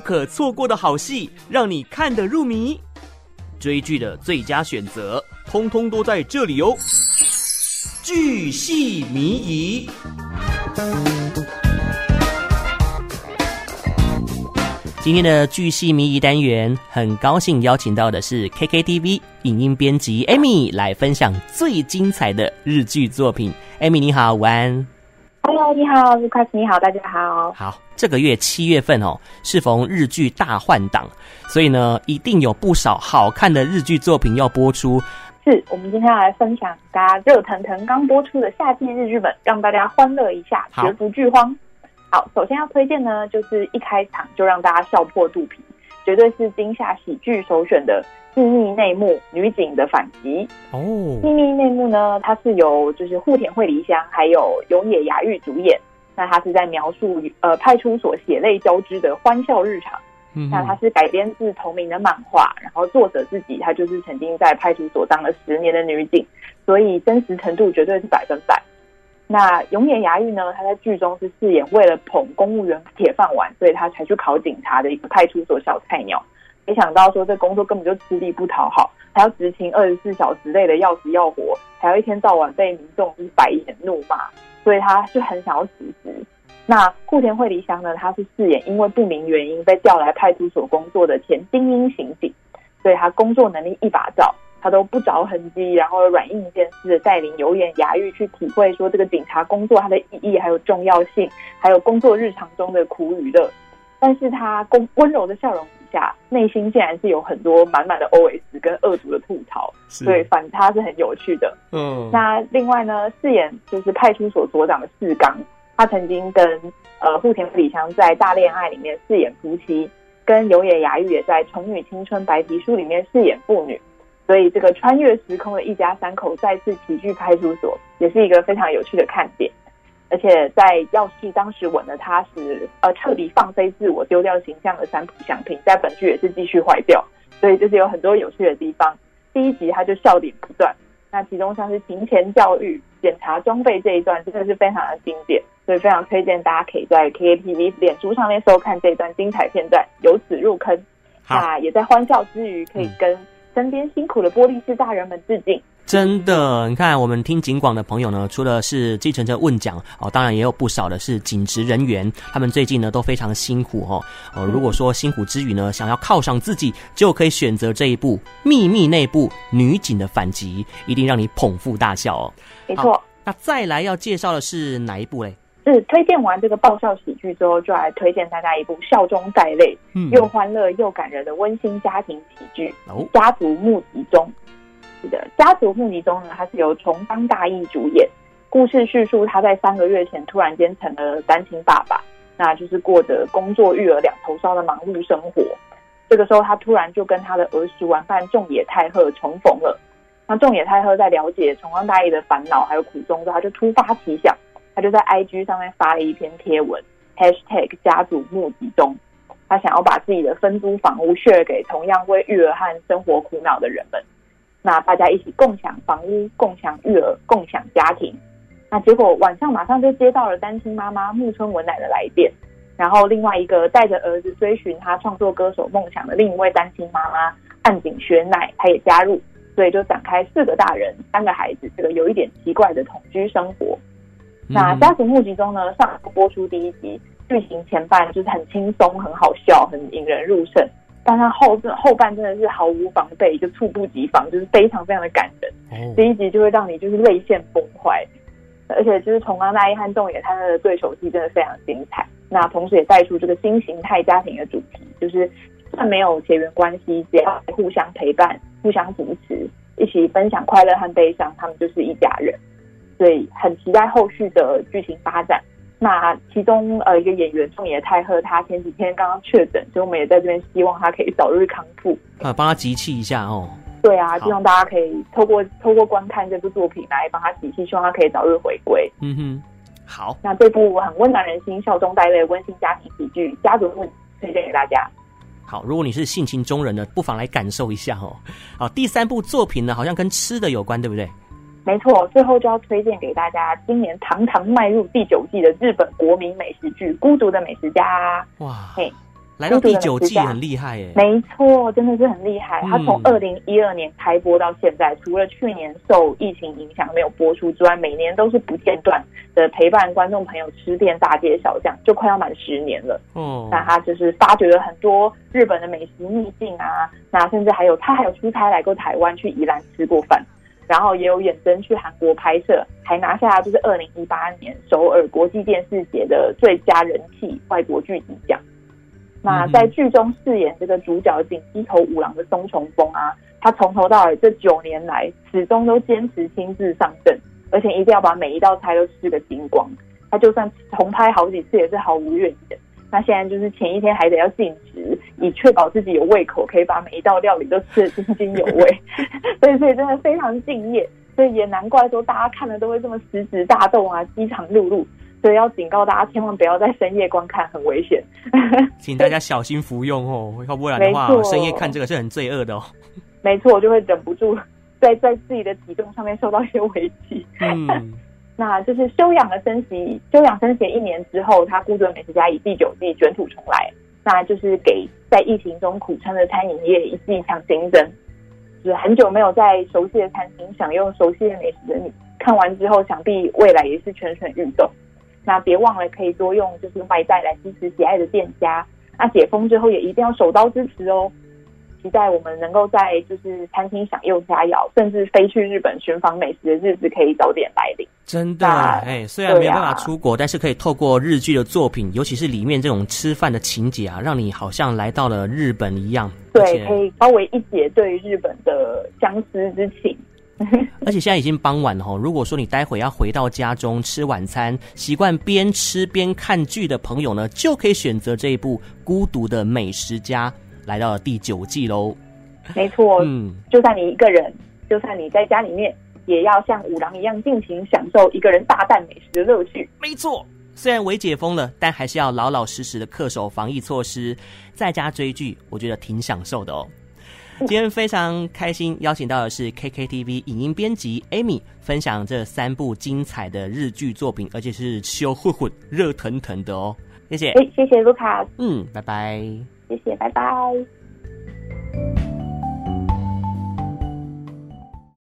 可错过的好戏，让你看得入迷。追剧的最佳选择，通通都在这里哦！剧系迷疑。今天的剧系迷疑单元，很高兴邀请到的是 KKTV 影音编辑 Amy 来分享最精彩的日剧作品。Amy 你好，午安。Hello，你好，Lucas，你好，大家好。好，这个月七月份哦，适逢日剧大换档，所以呢，一定有不少好看的日剧作品要播出。是我们今天要来分享大家热腾腾刚播出的夏季日剧本，让大家欢乐一下，绝不剧荒。好，首先要推荐呢，就是一开场就让大家笑破肚皮，绝对是今夏喜剧首选的《秘密内幕：女警的反击》哦。《秘密内幕》呢，它是由就是户田惠梨香还有永野芽郁主演。那它是在描述呃派出所血泪交织的欢笑日常。嗯，那它是改编自同名的漫画，然后作者自己她就是曾经在派出所当了十年的女警，所以真实程度绝对是百分百。那永野芽郁呢？他在剧中是饰演为了捧公务员铁饭碗，所以他才去考警察的一个派出所小菜鸟。没想到说这工作根本就吃力不讨好，还要执勤二十四小时，累得要死要活，还要一天到晚被民众就是白眼怒骂，所以他就很想要辞职。那户田惠梨香呢？他是饰演因为不明原因被调来派出所工作的前精英刑警，所以他工作能力一把罩。他都不着痕迹，然后软硬兼施的带领有野芽郁去体会说这个警察工作它的意义还有重要性，还有工作日常中的苦与乐。但是他温温柔的笑容底下，内心竟然是有很多满满的 OS 跟恶毒的吐槽，所以反差是很有趣的。嗯，那另外呢，饰演就是派出所所长的四刚，他曾经跟呃户田惠梨香在大恋爱里面饰演夫妻，跟有野芽郁也在宠女青春白皮书里面饰演父女。所以，这个穿越时空的一家三口再次齐聚派出所，也是一个非常有趣的看点。而且，在要是当时吻了他时，呃，彻底放飞自我、丢掉形象的三浦祥平，在本剧也是继续坏掉。所以，就是有很多有趣的地方。第一集他就笑点不断，那其中像是行前教育、检查装备这一段，真的是非常的经典。所以，非常推荐大家可以在 KKTV 脸书上面收看这一段精彩片段，由此入坑。那也在欢笑之余，可以跟、嗯。身边辛苦的玻璃士大人们致敬！真的，你看我们听警广的朋友呢，除了是计程车问奖哦，当然也有不少的是警职人员，他们最近呢都非常辛苦哦。呃，如果说辛苦之余呢，想要犒赏自己，就可以选择这一部《秘密内部：女警的反击》，一定让你捧腹大笑哦。没错，那再来要介绍的是哪一部嘞？是推荐完这个爆笑喜剧之后，就来推荐大家一部笑中带泪、嗯、又欢乐又感人的温馨家庭喜剧《家族募集中》。是的，《家族募集中》呢，它是由重冈大义主演，故事叙述他在三个月前突然间成了单亲爸爸，那就是过着工作育儿两头烧的忙碌生活。这个时候，他突然就跟他的儿时玩伴仲野太贺重逢了。那仲野太贺在了解重冈大义的烦恼还有苦衷之后，他就突发奇想。就在 IG 上面发了一篇贴文，#hashtag，# 家族募集中，他想要把自己的分租房屋 share 给同样为育儿和生活苦恼的人们，那大家一起共享房屋、共享育儿、共享家庭。那结果晚上马上就接到了单亲妈妈木村文乃的来电，然后另外一个带着儿子追寻他创作歌手梦想的另一位单亲妈妈岸井雪乃，她也加入，所以就展开四个大人、三个孩子这个有一点奇怪的同居生活。那家族募集中呢，上播出第一集，剧情前半就是很轻松、很好笑、很引人入胜，但它后后半真的是毫无防备，就猝不及防，就是非常非常的感人。哦、第一集就会让你就是泪腺崩坏，而且就是重冈大一和仲野他的对手戏真的非常精彩。那同时也带出这个新形态家庭的主题，就是算没有血缘关系，只要互相陪伴、互相扶持，一起分享快乐和悲伤，他们就是一家人。所以很期待后续的剧情发展。那其中呃一个演员仲野太贺，他前几天刚刚确诊，所以我们也在这边希望他可以早日康复，啊，帮他集气一下哦。对啊，希望大家可以透过透过观看这部作品来帮他集气，希望他可以早日回归。嗯哼，好。那这部很温暖人心、笑中带泪温馨家庭喜剧《家族募》推荐给大家。好，如果你是性情中人呢，不妨来感受一下哦。好，第三部作品呢，好像跟吃的有关，对不对？没错，最后就要推荐给大家，今年堂堂迈入第九季的日本国民美食剧《孤独的美食家》。哇，嘿，来到第九季很厉害耶。没错，真的是很厉害。他从二零一二年开播到现在，嗯、除了去年受疫情影响没有播出之外，每年都是不间断的陪伴观众朋友吃遍大街小巷，就快要满十年了。哦，那他就是发掘了很多日本的美食秘境啊，那甚至还有他还有出差来过台湾，去宜兰吃过饭。然后也有远征去韩国拍摄，还拿下就是二零一八年首尔国际电视节的最佳人气外国剧集奖。那在剧中饰演这个主角锦鸡头五郎的松重丰啊，他从头到尾这九年来始终都坚持亲自上阵，而且一定要把每一道菜都吃个精光。他就算重拍好几次也是毫无怨言。那现在就是前一天还得要进食，以确保自己有胃口，可以把每一道料理都吃得津津有味。所以，所以真的非常敬业，所以也难怪说大家看了都会这么食指大动啊，饥肠辘辘。所以要警告大家，千万不要在深夜观看，很危险。请大家小心服用哦，要不然的话，深夜看这个是很罪恶的哦。没错，我就会忍不住在 在自己的体重上面受到一些危机。嗯。那就是休养了生息，休养生息一年之后，他孤独的美食家以第九季卷土重来，那就是给在疫情中苦撑的餐饮业一剂强心针。就是很久没有在熟悉的餐厅享用熟悉的美食的你，看完之后，想必未来也是蠢蠢欲动。那别忘了可以多用就是外带来支持喜爱的店家。那解封之后也一定要手刀支持哦。期待我们能够在就是餐厅享用佳肴，甚至飞去日本寻访美食的日子可以早点来临。真的，哎，虽然没有办法出国，啊、但是可以透过日剧的作品，尤其是里面这种吃饭的情节啊，让你好像来到了日本一样。对，可以稍微一解对于日本的相思之情。而且现在已经傍晚了哈，如果说你待会要回到家中吃晚餐，习惯边吃边看剧的朋友呢，就可以选择这一部《孤独的美食家》。来到了第九季喽，没错，嗯，就算你一个人，就算你在家里面，也要像五郎一样尽情享受一个人大啖美食的乐趣。没错，虽然微解封了，但还是要老老实实的恪守防疫措施，在家追剧，我觉得挺享受的哦。今天非常开心，邀请到的是 KKTV 影音编辑 Amy，分享这三部精彩的日剧作品，而且是烧混混、热腾腾的哦。谢谢，哎，谢谢卢卡，嗯，拜拜。谢谢拜拜。